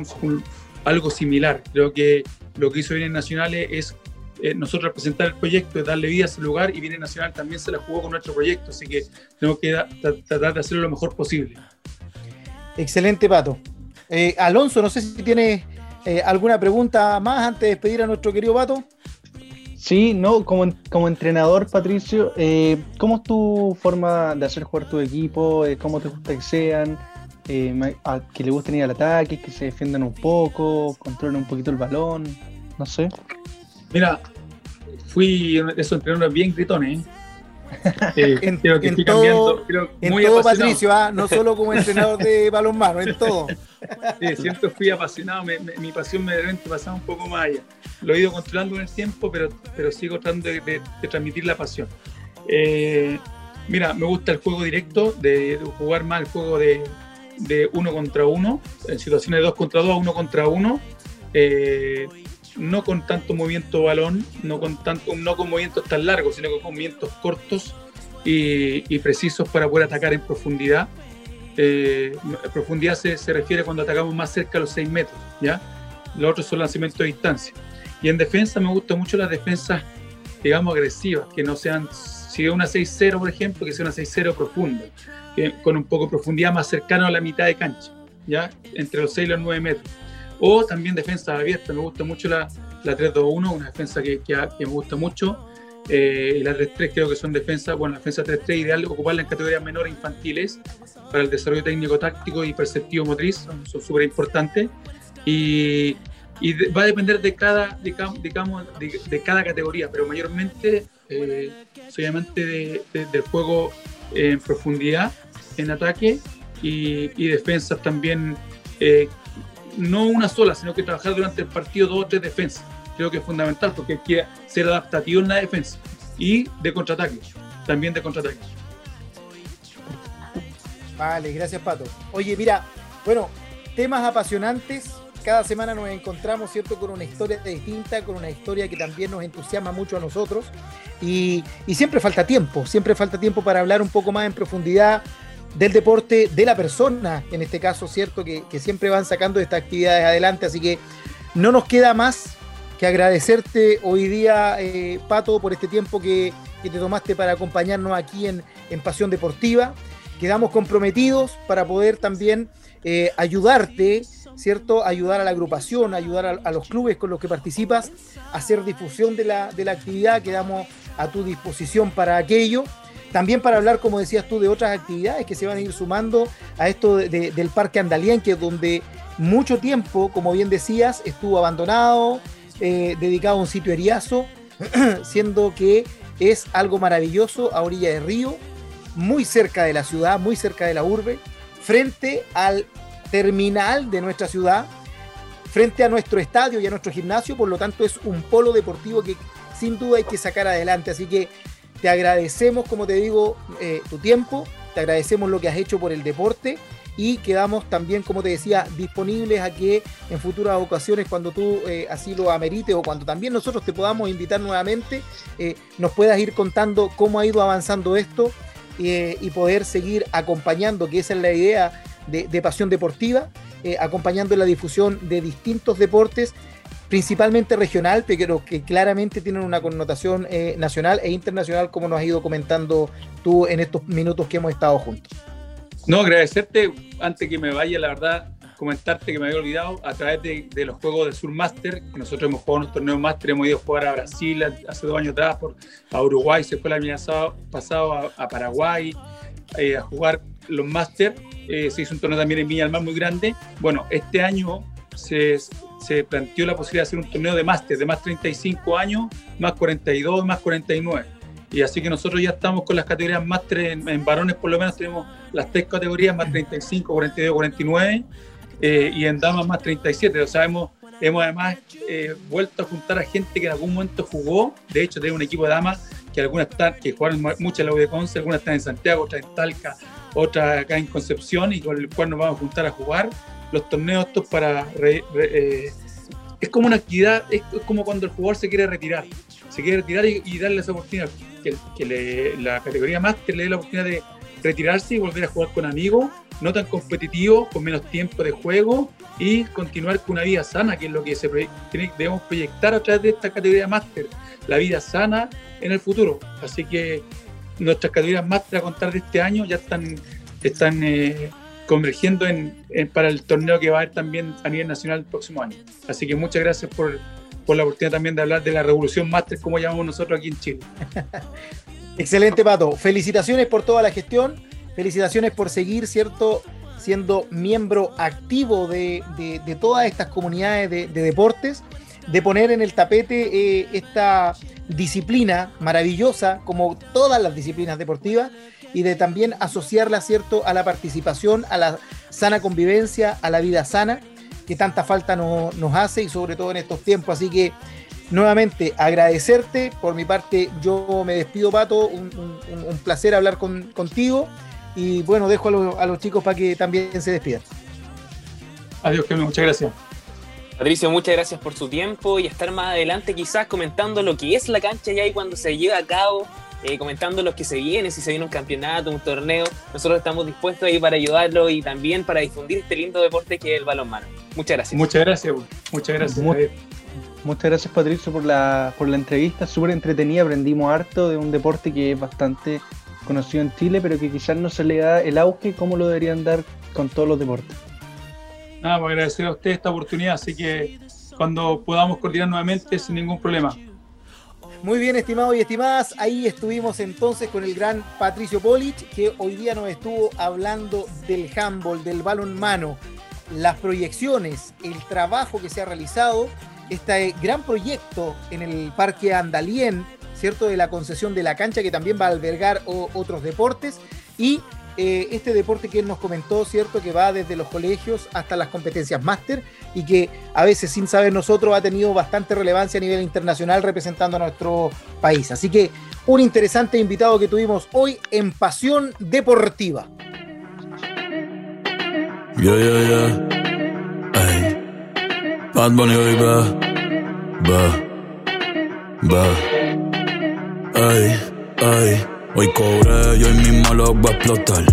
algo similar. Creo que lo que hizo Bienes Nacionales es eh, nosotros representar el proyecto, darle vida a ese lugar, y Bienes Nacional también se la jugó con nuestro proyecto, así que tenemos que tratar de hacerlo lo mejor posible. Excelente, Pato. Eh, Alonso, no sé si tienes eh, alguna pregunta más antes de despedir a nuestro querido Pato. Sí, no, como, como entrenador, Patricio, eh, ¿cómo es tu forma de hacer jugar tu equipo? Eh, ¿Cómo te gusta que sean? Eh, que le gusten ir al ataque, que se defiendan un poco, controlen un poquito el balón, no sé. Mira, fui esos entrenadores bien gritones, ¿eh? en, todo, Patricio, ¿ah? no solo como entrenador de balonmano, en todo. Sí, siempre fui apasionado, mi pasión me de pasaba un poco más allá. Lo he ido controlando en el tiempo, pero, pero sigo tratando de, transmitir la pasión. Eh, mira, me gusta el juego directo, de, jugar más el juego de, de, uno contra uno, en situaciones de dos contra dos, uno contra uno. Eh, no con tanto movimiento balón, no con, tanto, no con movimientos tan largos, sino con movimientos cortos y, precisos para poder atacar en profundidad. Eh, profundidad se, se, refiere cuando atacamos más cerca a los 6 metros, ¿ya? Los otros son lanzamientos de distancia. Y en defensa me gustan mucho las defensas, digamos, agresivas, que no sean, si es una 6-0, por ejemplo, que sea una 6-0 profunda, con un poco de profundidad más cercana a la mitad de cancha, ¿ya? Entre los 6 y los 9 metros o también defensa abierta, me gusta mucho la, la 3-2-1, una defensa que, me gusta mucho. Eh, la 3-3 creo que son defensas, bueno, la defensa 3-3 ideal ocuparla en categorías menores infantiles para el desarrollo técnico táctico y perceptivo motriz, son súper importantes. Y, y va a depender de cada, de, de, cada categoría, pero mayormente eh, de, del juego en profundidad, en ataque y, y defensas también eh, no una sola, sino que trabajar durante el partido dos o tres defensas. Creo que es fundamental porque hay que ser adaptativo en la defensa y de contraataque, también de contraataque. Vale, gracias Pato. Oye, mira, bueno, temas apasionantes. Cada semana nos encontramos, ¿cierto?, con una historia distinta, con una historia que también nos entusiasma mucho a nosotros. Y, y siempre falta tiempo, siempre falta tiempo para hablar un poco más en profundidad del deporte, de la persona, en este caso, ¿cierto? Que, siempre van sacando estas actividades adelante. Así que no nos queda más que agradecerte hoy día, eh, Pato, por este tiempo que, te tomaste para acompañarnos aquí en, Pasión Deportiva. Quedamos comprometidos para poder también eh, ayudarte, ¿cierto? Ayudar a la agrupación, ayudar a, los clubes con los que participas, hacer difusión de la, de la actividad. Quedamos a tu disposición para aquello. También para hablar, como decías tú, de otras actividades que se van a ir sumando a esto del Parque Andalien, que es donde mucho tiempo, como bien decías, estuvo abandonado, eh, dedicado a un sitio eriazo, siendo que es algo maravilloso a orilla de río, muy cerca de la ciudad, muy cerca de la urbe, frente al terminal de nuestra ciudad, frente a nuestro estadio y a nuestro gimnasio, por lo tanto es un polo deportivo que sin duda hay que sacar adelante. Así que te agradecemos, como te digo, eh, tu tiempo, te agradecemos lo que has hecho por el deporte. Y quedamos también, como te decía, disponibles a que en futuras ocasiones, cuando tú eh, así lo amerites o cuando también nosotros te podamos invitar nuevamente, eh, nos puedas ir contando cómo ha ido avanzando esto y poder seguir acompañando, que esa es la idea de, Pasión Deportiva, acompañando la difusión de distintos deportes principalmente regional, pero que claramente tienen una connotación eh, nacional e internacional, como nos has ido comentando tú en estos minutos que hemos estado juntos. No, agradecerte, antes que me vaya, la verdad, comentarte que me había olvidado, a través de, los juegos de Sur Master, que nosotros hemos jugado en los torneos Master, hemos ido a jugar a Brasil hace dos años atrás, por, a Uruguay, se fue el año pasado a, Paraguay, eh, a jugar los Master, eh, se hizo un torneo también en Viña del Mar muy grande. Bueno, este año se, se planteó la posibilidad de hacer un torneo de máster, de más 35 años, más 42, más 49. Y así que nosotros ya estamos con las categorías máster en, varones, por lo menos tenemos las tres categorías, más 35, 42, 49, y en damas más 37. O sea, hemos, hemos además eh, vuelto a juntar a gente que en algún momento jugó. De hecho, tenemos un equipo de damas que algunas están, que jugaron mucho en la U de Conce, algunas están en Santiago, otras en Talca, otras acá en Concepción, y con el cual nos vamos a juntar a jugar los torneos estos para... Eh, es como una actividad, es, como cuando el jugador se quiere retirar, se quiere retirar y, darle esa oportunidad, que, la categoría máster le dé la oportunidad de retirarse y volver a jugar con amigos, no tan competitivos, con menos tiempo de juego y continuar con una vida sana, que es lo que se debemos proyectar a través de esta categoría máster, la vida sana en el futuro. Así que nuestras categorías máster a contar de este año ya están, están eh, convergiendo en, para el torneo que va a haber también a nivel nacional el próximo año. Así que muchas gracias por, por la oportunidad también de hablar de la revolución máster, como llamamos nosotros aquí en Chile. Excelente, Pato. Felicitaciones por toda la gestión, felicitaciones por seguir, ¿cierto? siendo miembro activo de, de, todas estas comunidades de, deportes, de poner en el tapete eh, esta disciplina maravillosa, como todas las disciplinas deportivas, y de también asociarla, ¿cierto?, a la participación, a la sana convivencia, a la vida sana, que tanta falta nos hace y sobre todo en estos tiempos. Así que nuevamente agradecerte. Por mi parte, yo me despido, Pato. Un, placer hablar contigo. Y bueno, dejo a, los chicos para que también se despidan. Adiós, Kevin. Muchas gracias. Patricio, muchas gracias por su tiempo y estar más adelante quizás comentando lo que es la cancha ya y cuando se lleva a cabo eh, comentando lo que se viene, si se viene un campeonato, un torneo. Nosotros estamos dispuestos ahí para ayudarlo y también para difundir este lindo deporte que es el balonmano. Muchas gracias. Muchas gracias, muchas gracias. muchas gracias Patricio por la, por la entrevista, súper entretenida, aprendimos harto de un deporte que es bastante conocido en Chile, pero que quizás no se le da el auge como lo deberían dar con todos los deportes. Nada, pues agradecer a usted esta oportunidad, así que cuando podamos coordinar nuevamente sin ningún problema. Muy bien, estimados y estimadas, ahí estuvimos entonces con el gran Patricio Polich, que hoy día nos estuvo hablando del handball, del balonmano, las proyecciones, el trabajo que se ha realizado, este gran proyecto en el Parque Andalien, ¿cierto? De la concesión de la cancha, que también va a albergar otros deportes, y eh, este deporte que él nos comentó, ¿cierto? Que va desde los colegios hasta las competencias máster y que a veces sin saber nosotros ha tenido bastante relevancia a nivel internacional representando a nuestro país. Así que un interesante invitado que tuvimos hoy en Pasión Deportiva. Bad Bunny hoy va, va, va. Ay, ay. Hoy cobré, y hoy mismo lo voy a explotar.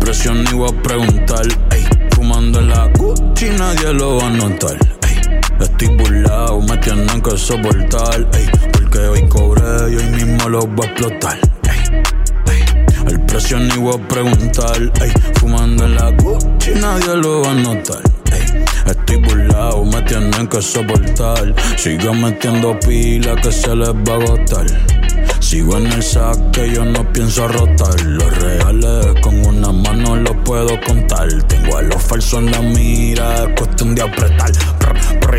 presión ni voy a preguntar. Ey, fumando en la Gucci nadie lo va a notar. Ey, estoy burlado, me tienen que soportar. Ey, porque hoy cobré y hoy mismo lo voy a explotar. Ey, el precio ni voy a preguntar. Ey, fumando en la Gucci nadie lo va a notar. Ey, estoy burlado, me tienen que soportar. Sigo metiendo pila que se les va a agotar. Sigo en el saque, yo no pienso rotar. Los reales con una mano los puedo contar. Tengo a los falsos en la mira, es cuestión de apretar.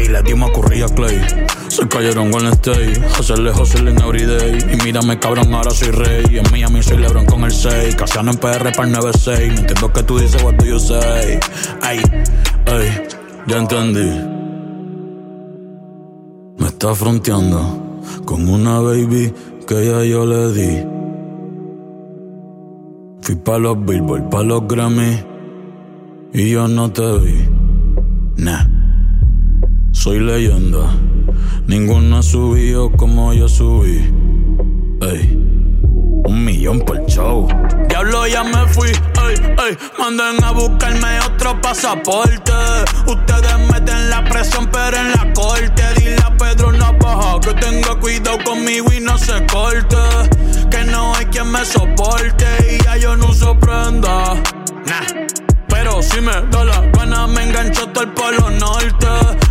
Y le dimos a a Clay. Se cayeron con el stay. Hacerle hustle en everyday. Y mírame, cabrón, ahora soy rey. En Miami soy Lebron con el 6. Casiano en PR para el 9-6. No entiendo que tú dices, what do you say. Ay, ay, ya entendí. Me está fronteando con una baby que ya yo le di. Fui pa' los Billboard, pa' los Grammy y yo no te vi. Nah, soy leyenda. Ninguno ha subido como yo subí. Ey, millón por show. Diablo, ya me fui. Ey, ey, manden a buscarme otro pasaporte. Ustedes meten la presión, pero en la corte. Dile a Pedro Navaja que tenga cuidado conmigo y no se corte. Que no hay quien me soporte y ya yo no uso prenda. Nah. Si me da la gana, me engancho todo el polo norte.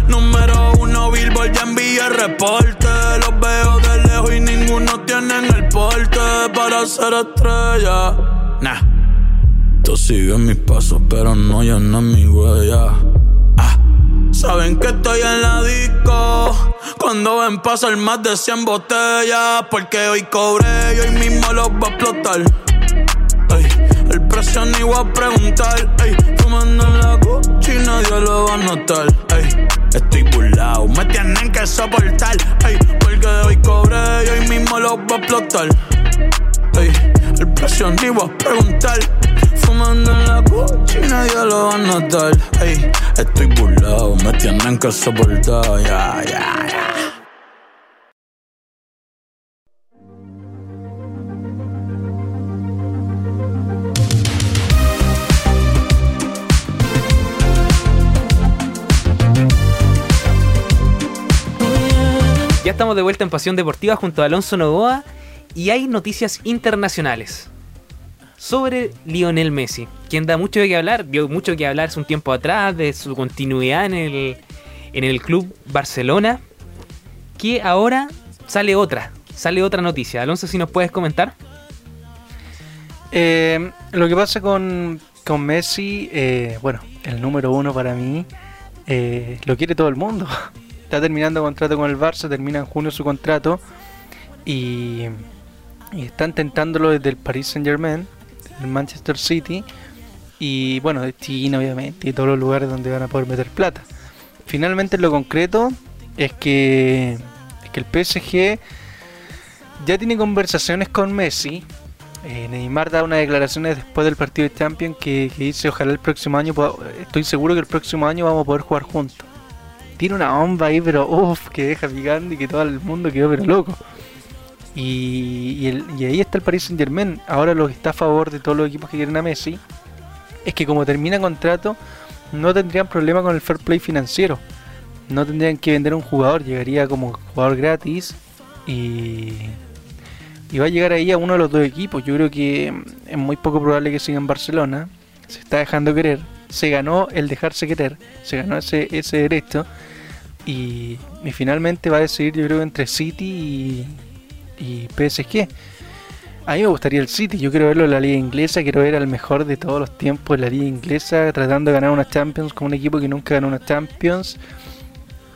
Número uno, Billboard, ya envié reporte. Los veo de lejos y ninguno tiene el porte para ser estrella. Nah. Tú sigues mis pasos, pero no llenas mi huella. Ah. Saben que estoy en la disco Cuando ven pasar más de 100 botellas Porque hoy cobré y hoy mismo los va a explotar El precio ni voy a preguntar. Ey, Fumando en la Gucci nadie lo va a notar. Ey, Estoy burlado, me tienen que soportar. Ey, Porque hoy cobré y hoy mismo los va a explotar. Ey, El precio ni voy a preguntar. Fumando en la Gucci nadie lo va a notar. Ey, Estoy burlado, me tienen que soportar. Ya, ya, ya Ya estamos de vuelta en Pasión Deportiva junto a Alonso Novoa y hay noticias internacionales sobre Lionel Messi, quien da mucho de qué hablar, dio mucho qué hablar hace un tiempo atrás de su continuidad en el, en el club Barcelona, que ahora sale otra, sale otra noticia. Alonso, si nos puedes comentar. Eh, lo que pasa con, con Messi, eh, bueno, el número uno para mí, eh, lo quiere todo el mundo. está terminando contrato con el Barça, termina en junio su contrato y, están tentándolo desde el Paris Saint Germain, el Manchester City y bueno, de China obviamente y todos los lugares donde van a poder meter plata. Finalmente lo concreto es que, el PSG ya tiene conversaciones con Messi. Eh, Neymar da unas declaraciones después del partido de Champions que dice ojalá el próximo año, estoy seguro que el próximo año vamos a poder jugar juntos tiene una bomba ahí, pero uff, que deja picando y que todo el mundo quedó pero loco. Y, ahí está el Paris Saint Germain. Ahora lo que está a favor de todos los equipos que quieren a Messi es que como termina contrato, no tendrían problema con el fair play financiero. No tendrían que vender un jugador, llegaría como jugador gratis y, y va a llegar ahí a uno de los dos equipos. Yo creo que es muy poco probable que siga en Barcelona. Se está dejando querer. Se ganó el dejarse querer. Se ganó ese, ese derecho. Y, finalmente va a decidir, yo creo, entre City y, PSG. A mí me gustaría el City, yo quiero verlo en la liga inglesa, quiero ver al mejor de todos los tiempos en la liga inglesa, tratando de ganar una Champions con un equipo que nunca ganó una Champions.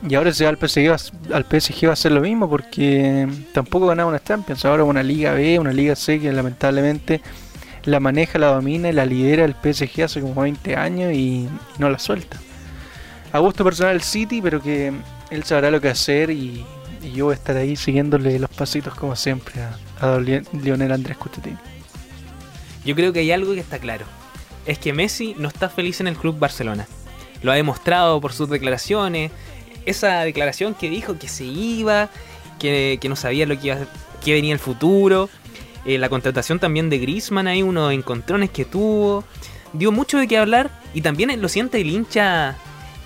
Y ahora se va al PSG, al PSG va a ser lo mismo porque tampoco ganaba una Champions. Ahora una Liga B, una Liga C que lamentablemente la maneja, la domina y la lidera el PSG hace como 20 años y no la suelta a gusto personal City, pero que él sabrá lo que hacer y, yo voy a estar ahí siguiéndole los pasitos como siempre a, Lionel Andrés Custetín. Yo creo que hay algo que está claro. Es que Messi no está feliz en el club Barcelona. Lo ha demostrado por sus declaraciones. Esa declaración que dijo que se iba, que, no sabía lo que, iba, que venía el futuro. Eh, la contratación también de Grisman, hay unos encontrones que tuvo. Dio mucho de qué hablar y también lo siente el hincha,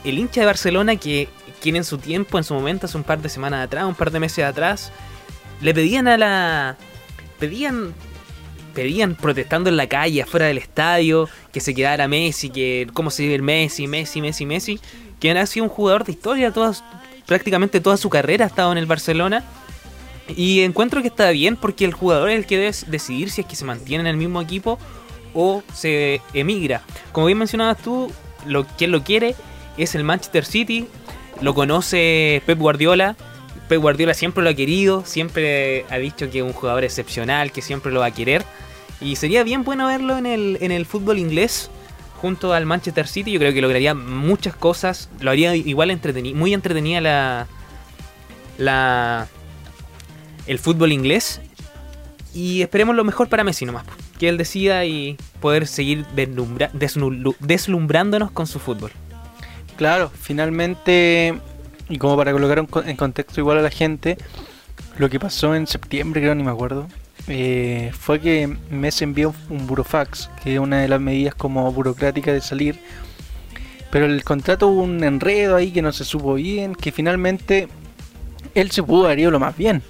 el hincha de Barcelona que, quien en su tiempo, en su momento, hace un par de semanas atrás, un par de meses atrás, le pedían a la... pedían pedían protestando en la calle, afuera del estadio, que se quedara Messi, que cómo se vive el Messi, Messi, Messi, Messi, que ha sido un jugador de historia, todas, prácticamente toda su carrera ha estado en el Barcelona. Y encuentro que está bien porque el jugador es el que debe decidir si es que se mantiene en el mismo equipo o se emigra. Como bien mencionabas tú, lo, quien lo quiere es el Manchester City, lo conoce Pep Guardiola. Pep Guardiola siempre lo ha querido, siempre ha dicho que es un jugador excepcional, que siempre lo va a querer. Y sería bien bueno verlo en el, en el fútbol inglés junto al Manchester City. Yo creo que lograría muchas cosas. Lo haría igual entretenido, muy entretenida la, la, el fútbol inglés. Y esperemos lo mejor para Messi nomás. Que él decida y poder seguir deslumbrándonos con su fútbol. Claro, finalmente, y como para colocar en contexto igual a la gente, lo que pasó en septiembre, creo, ni me acuerdo, eh, fue que Messi envió un burofax, que es una de las medidas como burocráticas de salir. Pero el contrato hubo un enredo ahí que no se supo bien, que finalmente él se pudo haber ido lo más bien.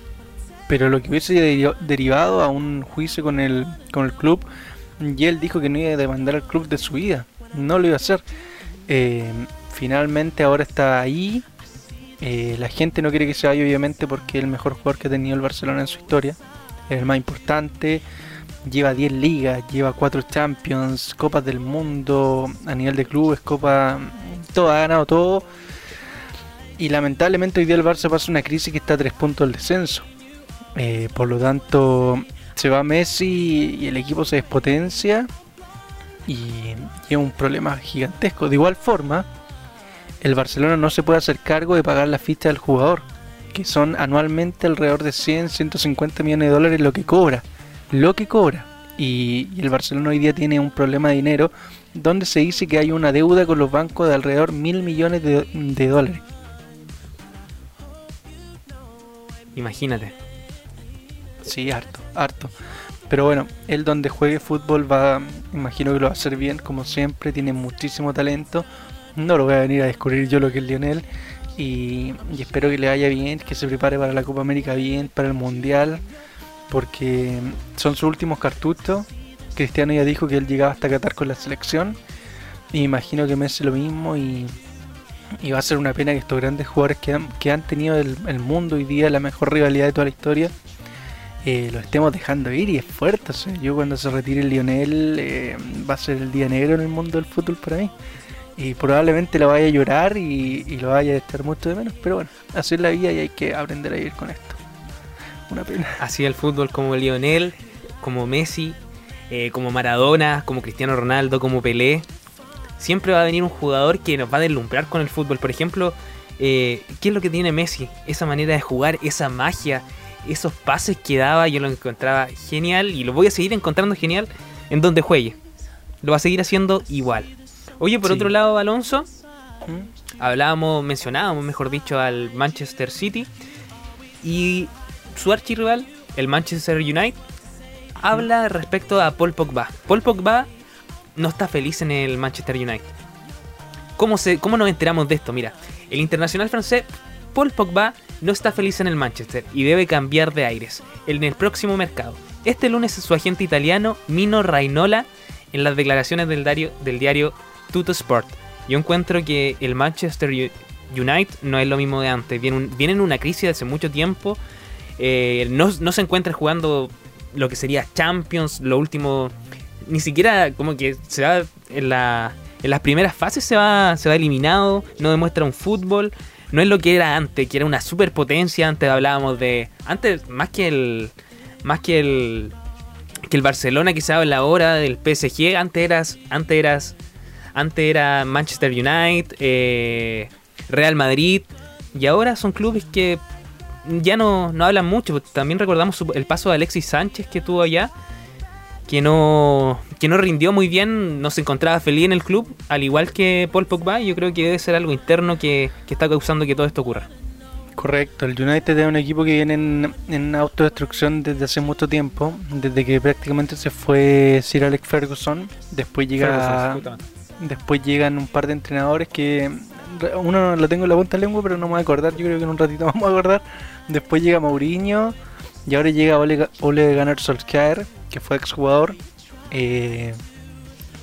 Pero lo que hubiese derivado a un juicio con el, con el club, y él dijo que no iba a demandar al club de su vida. No lo iba a hacer. Eh, finalmente ahora está ahí. Eh, la gente no quiere que se vaya obviamente porque es el mejor jugador que ha tenido el Barcelona en su historia es el más importante. Lleva 10 ligas, lleva 4 Champions, Copas del Mundo, a nivel de clubes, Copa. Todo, ha ganado todo. Y lamentablemente hoy día el Barça pasa una crisis que está a 3 puntos del descenso. Eh, por lo tanto, se va Messi y el equipo se despotencia. Y, es un problema gigantesco. De igual forma, el Barcelona no se puede hacer cargo de pagar la ficha del jugador que son anualmente alrededor de 100, 150 millones de dólares lo que cobra. Lo que cobra. Y, el Barcelona hoy día tiene un problema de dinero donde se dice que hay una deuda con los bancos de alrededor mil millones de, de dólares. Imagínate. Sí, harto, harto. Pero bueno, él donde juegue fútbol va, imagino que lo va a hacer bien, como siempre, tiene muchísimo talento. No lo voy a venir a descubrir yo lo que es Lionel. Y, espero que le vaya bien, que se prepare para la Copa América bien, para el Mundial, porque son sus últimos cartuchos. Cristiano ya dijo que él llegaba hasta Qatar con la selección. Y imagino que Messi lo mismo y, va a ser una pena que estos grandes jugadores que han, tenido el, mundo hoy día, la mejor rivalidad de toda la historia, eh, lo estemos dejando ir y es fuerte. yo cuando se retire el Lionel eh, va a ser el día negro en el mundo del fútbol para mí y probablemente lo vaya a llorar y, lo vaya a estar mucho de menos, pero bueno, así es la vida y hay que aprender a vivir con esto. Una pena. Así el fútbol como Lionel, como Messi, eh, como Maradona, como Cristiano Ronaldo, como Pelé. Siempre va a venir un jugador que nos va a deslumbrar con el fútbol. Por ejemplo, eh, ¿qué es lo que tiene Messi? Esa manera de jugar, esa magia, esos pases que daba, yo lo encontraba genial y lo voy a seguir encontrando genial en donde juegue. Lo va a seguir haciendo igual. Oye, por otro lado, Alonso, ¿Mm? hablábamos, mencionábamos, mejor dicho, al Manchester City y su archirrival, el Manchester United, habla respecto a Paul Pogba. Paul Pogba no está feliz en el Manchester United. ¿Cómo, se, ¿Cómo nos enteramos de esto? Mira, el internacional francés Paul Pogba no está feliz en el Manchester y debe cambiar de aires en el próximo mercado. Este lunes su agente italiano Mino Rainola en las declaraciones del diario, del diario Tuto Sport. Yo encuentro que el Manchester United no es lo mismo de antes. Viene, en una crisis hace mucho tiempo. Eh, no, se encuentra jugando lo que sería Champions, lo último. Ni siquiera como que se va en, la, en las primeras fases se va, se va eliminado. No demuestra un fútbol. No es lo que era antes, que era una superpotencia. Antes hablábamos de. Antes, más que el. Más que el. Que el Barcelona que se habla ahora del PSG. Antes eras. Antes eras antes era Manchester United, eh, Real Madrid, y ahora son clubes que ya no, hablan mucho. También recordamos el paso de Alexis Sánchez que tuvo allá, que no, que no rindió muy bien, no se encontraba feliz en el club, al igual que Paul Pogba. Yo creo que debe ser algo interno que, que está causando que todo esto ocurra. Correcto, el United es un equipo que viene en, autodestrucción desde hace mucho tiempo, desde que prácticamente se fue Sir Alex Ferguson, después llega después llegan un par de entrenadores que uno lo tengo en la punta de lengua, pero no me voy a acordar, yo creo que en un ratito vamos a acordar. Después llega Mourinho y ahora llega Ole, Ole Gunnar Solskjaer, que fue exjugador. Eh,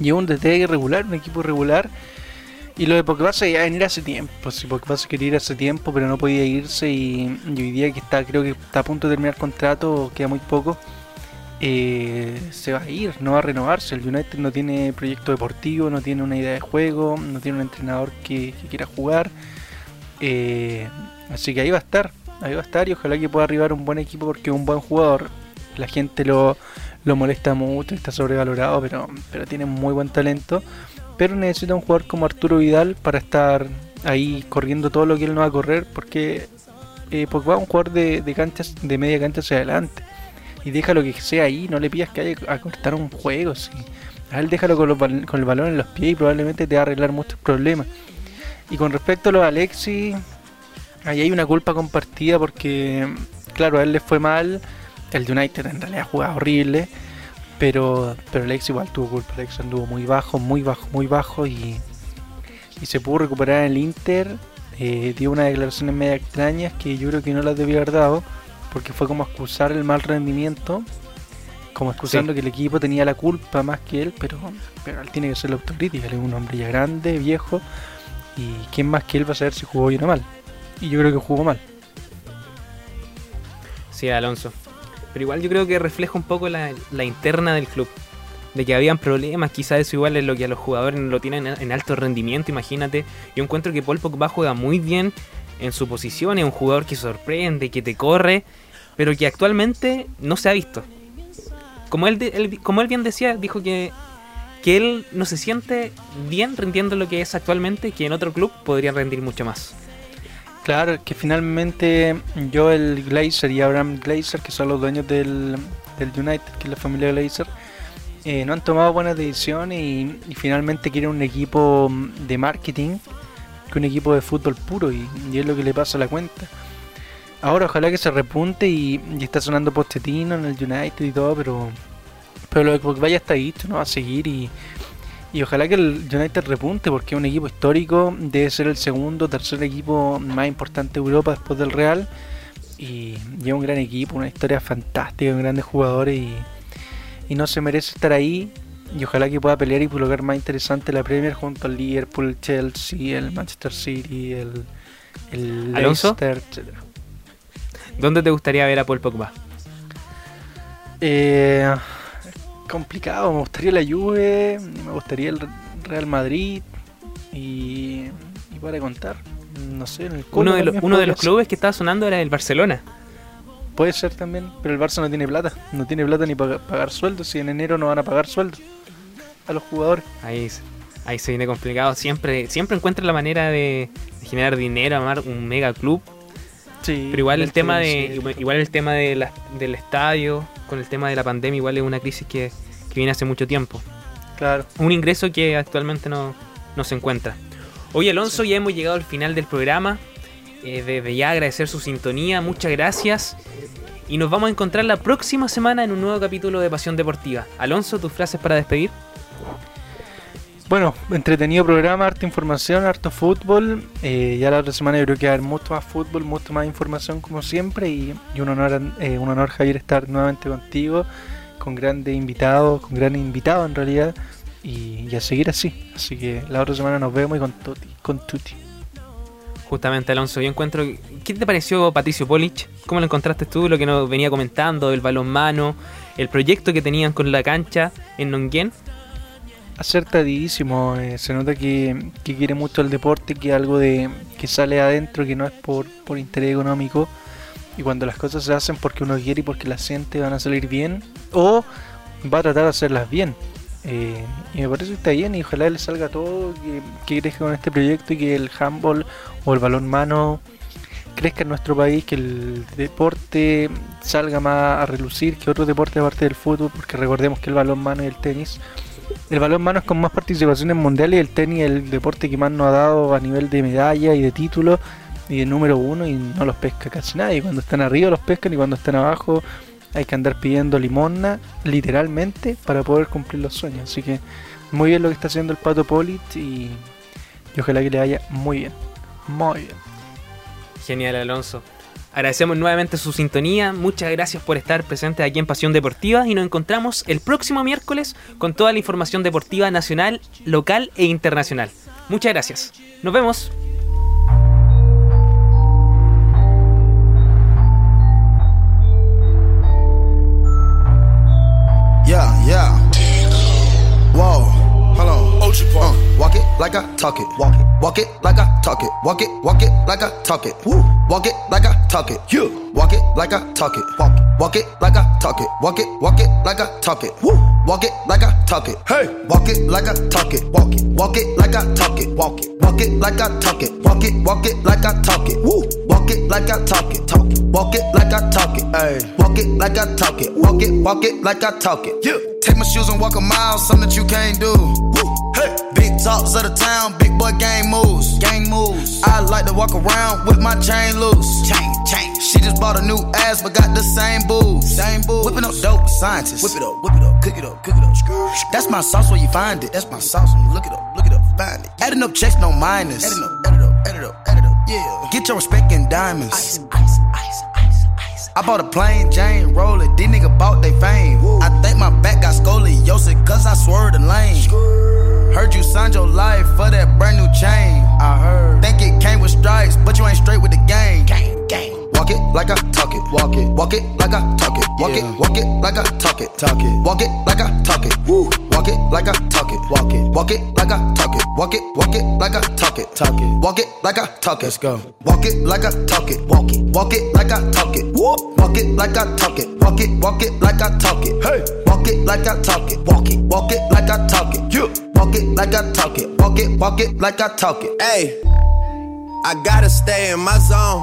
lleva un DT irregular, un equipo regular y lo de Pogba se iba a venir hace tiempo. Si Pogba se quería ir hace tiempo, pero no podía irse. Y, hoy día que está, creo que está a punto de terminar contrato, queda muy poco. Eh, se va a ir, no va a renovarse. El United no tiene proyecto deportivo, no tiene una idea de juego, no tiene un entrenador que, quiera jugar. Eh, así que ahí va a estar, ahí va a estar y ojalá que pueda arribar un buen equipo porque es un buen jugador. La gente lo, lo molesta mucho, está sobrevalorado, pero, pero tiene muy buen talento pero necesita un jugador como Arturo Vidal para estar ahí corriendo todo lo que él no va a correr, porque eh, va un jugador de, de, canchas, de media cancha hacia adelante. Y déjalo que sea ahí, no le pidas que haya a cortar un juego. ¿sí? A él déjalo con, con el balón en los pies y probablemente te va a arreglar muchos problemas. Y con respecto a los Alexis, ahí hay una culpa compartida porque, claro, a él le fue mal. El United en realidad ha jugado horrible. Pero, pero Alex igual tuvo culpa. Alex anduvo muy bajo, muy bajo, muy bajo y, y se pudo recuperar en el Inter. Eh, dio unas declaraciones media extrañas que yo creo que no las debía haber dado porque fue como excusar el mal rendimiento, como excusando que el equipo tenía la culpa más que él, pero, pero él tiene que ser la autocrítica. Él es un hombre ya grande, viejo y quién más que él va a saber si jugó bien o mal. Y yo creo que jugó mal. Sí, Alonso. Pero igual yo creo que refleja un poco la, interna del club. De que habían problemas, quizás eso igual es lo que a los jugadores lo tienen en alto rendimiento, imagínate. Yo encuentro que Paul Pogba juega muy bien en su posición, es un jugador que sorprende, que te corre, pero que actualmente no se ha visto. Como él, como él bien decía, dijo que, que él no se siente bien rindiendo lo que es actualmente, que en otro club podría rendir mucho más. Claro, que finalmente Joel Glazer y Abraham Glazer, que son los dueños del, United, que es la familia Glazer, eh, no han tomado buenas decisiones y, finalmente quieren un equipo de marketing que un equipo de fútbol puro y, es lo que le pasa a la cuenta. Ahora ojalá que se repunte y, está sonando Postetino en el United y todo, pero pero lo que vaya está ahí, no va a seguir y, y ojalá que el United repunte porque es un equipo histórico, debe ser el segundo, tercer equipo más importante de Europa después del Real. Y lleva un gran equipo, una historia fantástica, con grandes jugadores y, no se merece estar ahí. Y ojalá que pueda pelear y colocar más interesante la Premier junto al Liverpool, el Chelsea, el Manchester City, el, el Leicester, etc. ¿Dónde te gustaría ver a Paul Pogba? Eh, complicado. Me gustaría la Juve, me gustaría el Real Madrid y, y para contar, no sé. uno de, uno de los clubes que estaba sonando era el Barcelona. Puede ser también, pero el Barça no tiene plata. No tiene plata ni para pagar sueldos. Y en enero no van a pagar sueldos a los jugadores. Ahí, ahí se viene complicado. Siempre, siempre encuentran la manera de, generar dinero, armar un mega club. Sí, pero igual el tema de igual el tema de del estadio con el tema de la pandemia igual es una crisis que, viene hace mucho tiempo. Claro. Un ingreso que actualmente no, se encuentra. Hoy Alonso ya hemos llegado al final del programa. Eh, desde ya agradecer su sintonía, muchas gracias. Y nos vamos a encontrar la próxima semana en un nuevo capítulo de Pasión Deportiva. Alonso, tus frases para despedir. Bueno, entretenido programa, harta información, harto fútbol. Eh, ya la otra semana yo creo que va a haber mucho más fútbol, mucho más información como siempre. Y, un, honor, eh, un honor, Javier, estar nuevamente contigo, con grandes invitados, con grandes invitados en realidad. Y, a seguir así. Así que la otra semana nos vemos y con Tuti. Con Tuti. Justamente, Alonso, yo encuentro. ¿Qué te pareció Patricio Polich? ¿Cómo lo encontraste tú? Lo que nos venía comentando, el balonmano, el proyecto que tenían con la cancha en Nonguien acertadísimo. Eh, se nota que, quiere mucho el deporte, que algo de que sale adentro, que no es por, por interés económico. Y cuando las cosas se hacen porque uno quiere y porque la siente van a salir bien, o va a tratar de hacerlas bien. Eh, y me parece que está bien y ojalá le salga todo, que, que crezca con este proyecto y que el handball o el balón mano crezca en nuestro país, que el deporte salga más a relucir que otros deportes aparte del fútbol, porque recordemos que el balón mano y el tenis el balón es con más participaciones mundiales y el tenis el deporte que más nos ha dado a nivel de medalla y de títulos y el número uno y no los pesca casi nadie. Cuando están arriba los pescan y cuando están abajo hay que andar pidiendo limosna literalmente para poder cumplir los sueños. Así que muy bien lo que está haciendo el Pato Polit y, y ojalá que le vaya muy bien. Muy bien. Genial, Alonso. Agradecemos nuevamente su sintonía, muchas gracias por estar presentes aquí en Pasión Deportiva y nos encontramos el próximo miércoles con toda la información deportiva nacional, local e internacional. Muchas gracias. Nos vemos. Yeah, yeah. Whoa, hold on. Uh, walk it like I talk it. Walk it. Walk it like I talk it. Walk it. Walk it like I talk it. Woo. Walk it like I talk it. You. Walk it like I talk it. Walk it. Walk it like I talk it. Walk it. Walk it like I talk it. Woo. Walk it like I talk it. Hey. Walk it like I talk it. Walk it. Walk it like I talk it. Walk it. Walk it like I talk it. Walk it. Walk it like I talk it. Woo. Walk it like I talk it. Talk it. Walk it like I talk it. Hey. Walk it like I talk it. Walk it. Walk it like I talk it. Yeah. Take my shoes and walk a mile, something that you can't do. Woo. Hey. Big talks of the town, big boy gang moves. Gang moves. I like to walk around with my chain loose. Chain, chain. She just bought a new ass, but got the same boobs. Same boobs. Whipping up dope scientists. Whip it up, whip it up, cook it up, cook it up. That's my sauce where you find it. That's my sauce when you look it up, look it up, find it. Adding up checks, no minus. Adding up, add it up, add it up, add it up. Yeah. Get your respect in diamonds. Ice, ice, ice, ice, ice. I bought a plain Jane roller. These nigga bought they fame. I think my back got scoliosis, cause I swerved the lane. Heard you signed your life for that brand new chain. I heard. Think it came with stripes, but you ain't straight with the game. Gang, gang. Walk it like I talk it. Walk it. Walk it like I talk it. Walk it. Walk it like I talk it. Talk it. Walk it like I talk it. Woo. Walk it like I talk it. Walk it. Walk it like I talk it. Walk it. Walk it like I talk it. Talk it. Walk it like I talk it. Let's go. Walk it like I talk it. Walk it. Walk it like I talk it. Woo. Walk it like I talk it. Walk it. Walk it like I talk it. Hey. Walk it like I talk it. Walk it. Walk it like I talk it. You. Walk it like I talk it. Walk it. Walk it like I talk it. Hey. I gotta stay in my zone.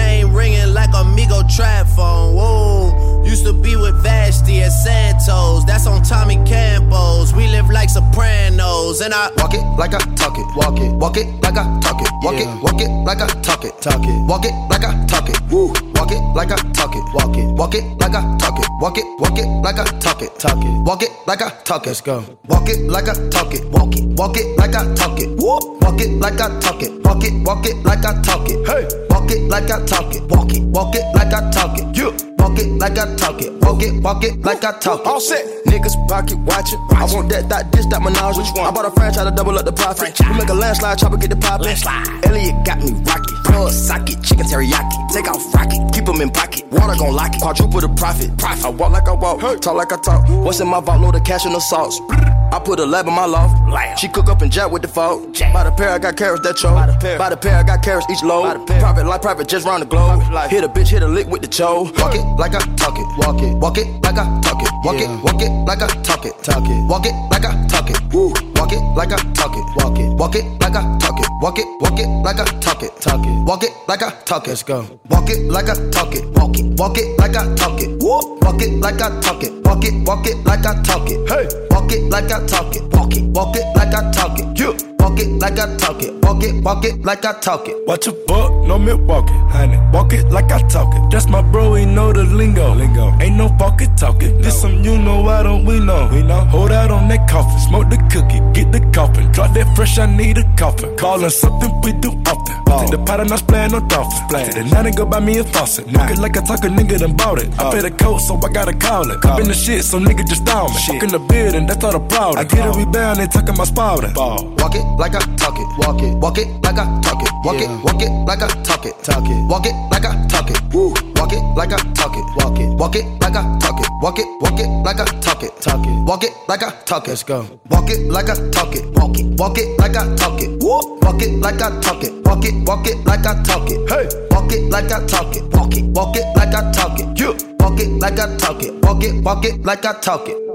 name ringing like Amigo trap phone. Whoa, used to be with Vashti at Santos. That's on Tommy Campos. We live like Sopranos, and I walk it like I talk it. Walk it, walk it like I talk it. Walk it, walk it like I talk it. Talk it, walk it like I talk it. Woo, walk it like I talk it. Walk it, walk it like I talk it. Walk it, walk it like I talk it. Talk it, walk it like I talk it. Let's go. Walk it like I talk it. Walk it, walk it like I talk it. Woo, walk it like I talk it. Walk it, walk it like I talk it. Hey, walk it like I talk it. Walk it, walk it like I talk it. You. Walk it like I talk it. Walk it, walk it like I talk it. All set. Niggas pocket watch it. I want that, that, this, that menage. Which one? I bought a franchise to double up the profit. We make a landslide, chopper get the pop. Elliot got me rocket. Plug socket, chicken teriyaki. Take off rocket, keep them in pocket. Water gon' lock it. Quadruple the profit. profit. I walk like I walk, talk like I talk. What's in my vault? Load of cash and the sauce. I put a lab in my loft. She cook up and jack with the fault. By the pair, I got carrots that choke. By the pair, I got carrots each load. Private life, private just round the globe. Hit a bitch, hit a lick with the cho. Walk it like I talk it. Walk it. Walk it like I talk it. Walk it. Walk it like I talk it. Talk it. Walk it like I talk it. Woo. Walk it like I talk it. Walk it. Walk it like I talk it. Walk it. Walk it like I talk it. Talk it. Walk it like I talk it. Let's go. Walk it like I talk it. Walk it. Walk it like I talk it. Walk it like I talk it. Walk it. Walk it like I talk it. Hey. Walk it like I talk it. Walk it. Walk it like I talk it. You. Walk it like I talk it. Walk it. Walk it like I talk it. Watch a buck, no Milwaukee, honey. Walk it like I talk it. That's my bro, he know the lingo. Lingo. Ain't no fucking talking. No. This some you know, why don't we know? We know. Hold out on that coffin, smoke the cookie, get the coffin. Drop that fresh, I need a coffin. Callin' something we do often. Oh. Ball. Take the pot and I playing no dolphin. Take the night and go buy me a faucet. Walk it like I talk a nigga done bought it. I oh. pay the coat, so I gotta call it. Cop in the shit, so nigga just down me. Fuck in the building, that's all the problem. I get it, we bound, they talking about spouting. Walk it like I talk it. Walk it, walk it like I talk it. Walk it, walk it like I talk it. Talk it, walk it like I talk it. Woo, walk it like I talk it. Walk it, walk it like I talk it. Walk it, walk it like I talk it. Talk it, walk it like I talk it. Let's go. Walk it like I talk it. Walk it, walk it like I talk it. Woo, walk it like I talk it. Walk it, walk it like I talk it. Hey, walk it like I talk it. Walk it, walk it like I talk it. You walk it like I talk it. Walk it, walk it like I talk it.